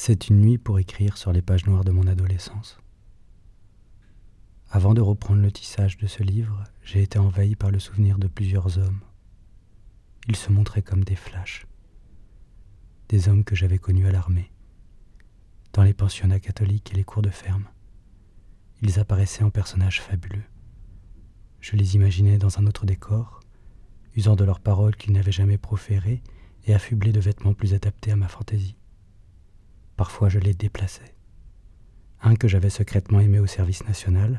C'est une nuit pour écrire sur les pages noires de mon adolescence. Avant de reprendre le tissage de ce livre, j'ai été envahi par le souvenir de plusieurs hommes. Ils se montraient comme des flashs. Des hommes que j'avais connus à l'armée, dans les pensionnats catholiques et les cours de ferme. Ils apparaissaient en personnages fabuleux. Je les imaginais dans un autre décor, usant de leurs paroles qu'ils n'avaient jamais proférées et affublés de vêtements plus adaptés à ma fantaisie. Parfois je les déplaçais. Un que j'avais secrètement aimé au service national,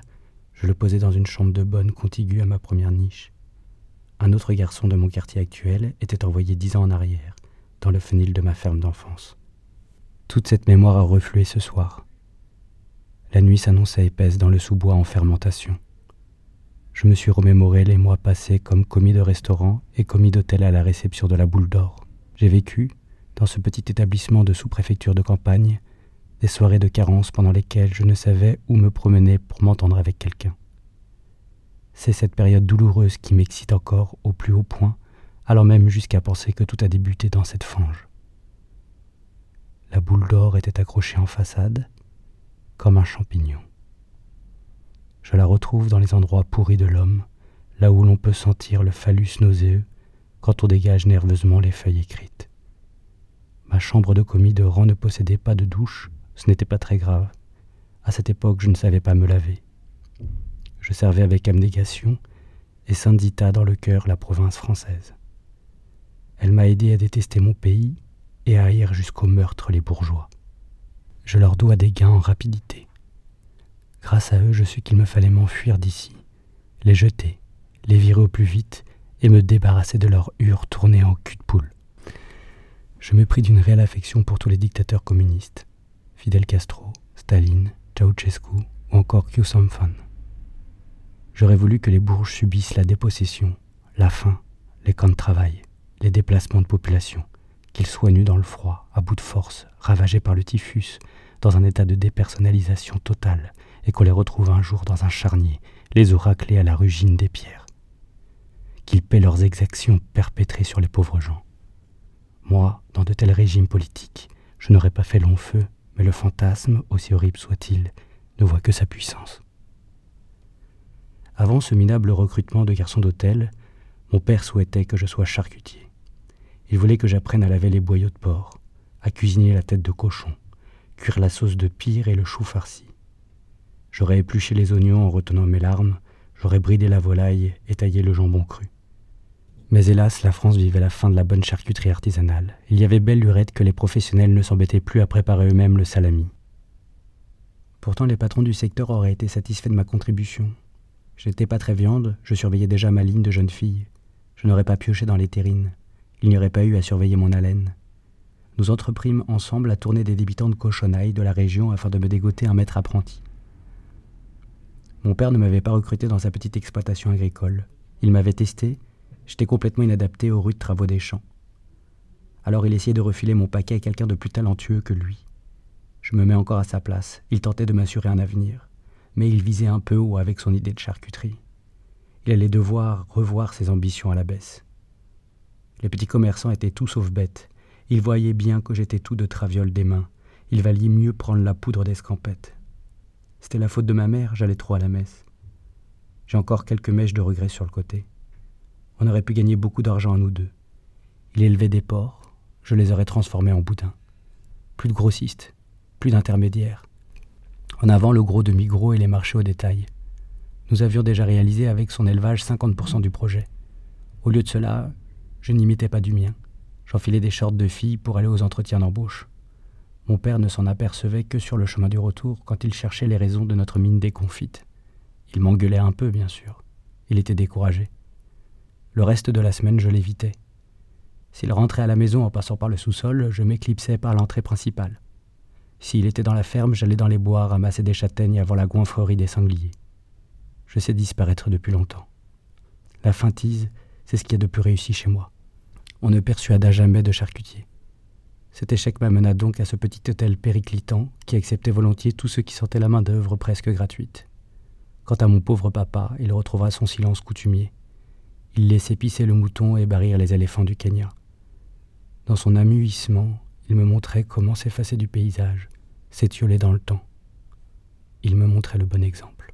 je le posais dans une chambre de bonne contiguë à ma première niche. Un autre garçon de mon quartier actuel était envoyé dix ans en arrière, dans le fenil de ma ferme d'enfance. Toute cette mémoire a reflué ce soir. La nuit s'annonçait épaisse dans le sous-bois en fermentation. Je me suis remémoré les mois passés comme commis de restaurant et commis d'hôtel à la réception de la boule d'or. J'ai vécu, dans ce petit établissement de sous-préfecture de campagne, des soirées de carence pendant lesquelles je ne savais où me promener pour m'entendre avec quelqu'un. C'est cette période douloureuse qui m'excite encore au plus haut point, allant même jusqu'à penser que tout a débuté dans cette fange. La boule d'or était accrochée en façade, comme un champignon. Je la retrouve dans les endroits pourris de l'homme, là où l'on peut sentir le phallus nauséeux quand on dégage nerveusement les feuilles écrites. Chambre de commis de rang ne possédait pas de douche, ce n'était pas très grave. À cette époque, je ne savais pas me laver. Je servais avec abnégation et syndita dans le cœur la province française. Elle m'a aidé à détester mon pays et à haïr jusqu'au meurtre les bourgeois. Je leur dois des gains en rapidité. Grâce à eux, je suis qu'il me fallait m'enfuir d'ici, les jeter, les virer au plus vite et me débarrasser de leur hure tournée en cul de poule je me pris d'une réelle affection pour tous les dictateurs communistes, Fidel Castro, Staline, Ceausescu ou encore Samphan. J'aurais voulu que les Bourges subissent la dépossession, la faim, les camps de travail, les déplacements de population, qu'ils soient nus dans le froid, à bout de force, ravagés par le typhus, dans un état de dépersonnalisation totale, et qu'on les retrouve un jour dans un charnier, les os raclés à la rugine des pierres. Qu'ils paient leurs exactions perpétrées sur les pauvres gens. Moi, dans de tels régimes politiques, je n'aurais pas fait long feu, mais le fantasme, aussi horrible soit-il, ne voit que sa puissance. Avant ce minable recrutement de garçons d'hôtel, mon père souhaitait que je sois charcutier. Il voulait que j'apprenne à laver les boyaux de porc, à cuisiner la tête de cochon, cuire la sauce de pire et le chou farci. J'aurais épluché les oignons en retenant mes larmes, j'aurais bridé la volaille et taillé le jambon cru. Mais hélas, la France vivait la fin de la bonne charcuterie artisanale. Il y avait belle lurette que les professionnels ne s'embêtaient plus à préparer eux-mêmes le salami. Pourtant, les patrons du secteur auraient été satisfaits de ma contribution. Je n'étais pas très viande, je surveillais déjà ma ligne de jeune fille. Je n'aurais pas pioché dans les terrines. Il n'y aurait pas eu à surveiller mon haleine. Nous entreprîmes ensemble à tourner des débitants de cochonailles de la région afin de me dégoter un maître apprenti. Mon père ne m'avait pas recruté dans sa petite exploitation agricole. Il m'avait testé J'étais complètement inadapté aux rudes travaux des champs. Alors il essayait de refiler mon paquet à quelqu'un de plus talentueux que lui. Je me mets encore à sa place. Il tentait de m'assurer un avenir, mais il visait un peu haut avec son idée de charcuterie. Il allait devoir revoir ses ambitions à la baisse. Les petits commerçants étaient tout sauf bêtes. Ils voyaient bien que j'étais tout de traviole des mains. Il valait mieux prendre la poudre d'escampette. C'était la faute de ma mère, j'allais trop à la messe. J'ai encore quelques mèches de regret sur le côté. On aurait pu gagner beaucoup d'argent à nous deux. Il élevait des porcs, je les aurais transformés en boudins. Plus de grossistes, plus d'intermédiaires. En avant le gros demi-gros et les marchés au détail. Nous avions déjà réalisé avec son élevage 50% du projet. Au lieu de cela, je n'imitais pas du mien. J'enfilais des shorts de filles pour aller aux entretiens d'embauche. Mon père ne s'en apercevait que sur le chemin du retour quand il cherchait les raisons de notre mine déconfite. Il m'engueulait un peu, bien sûr. Il était découragé. Le reste de la semaine, je l'évitais. S'il rentrait à la maison en passant par le sous-sol, je m'éclipsais par l'entrée principale. S'il était dans la ferme, j'allais dans les bois ramasser des châtaignes avant la goinfrerie des sangliers. Je sais disparaître depuis longtemps. La feintise, c'est ce qui a de plus réussi chez moi. On ne persuada jamais de charcutier. Cet échec m'amena donc à ce petit hôtel périclitant qui acceptait volontiers tous ceux qui sentaient la main-d'œuvre presque gratuite. Quant à mon pauvre papa, il retrouvera son silence coutumier. Il laissait pisser le mouton et barrir les éléphants du Kenya. Dans son amuissement, Il me montrait comment s'effacer du paysage, s'étioler dans le temps. Il me montrait le bon exemple.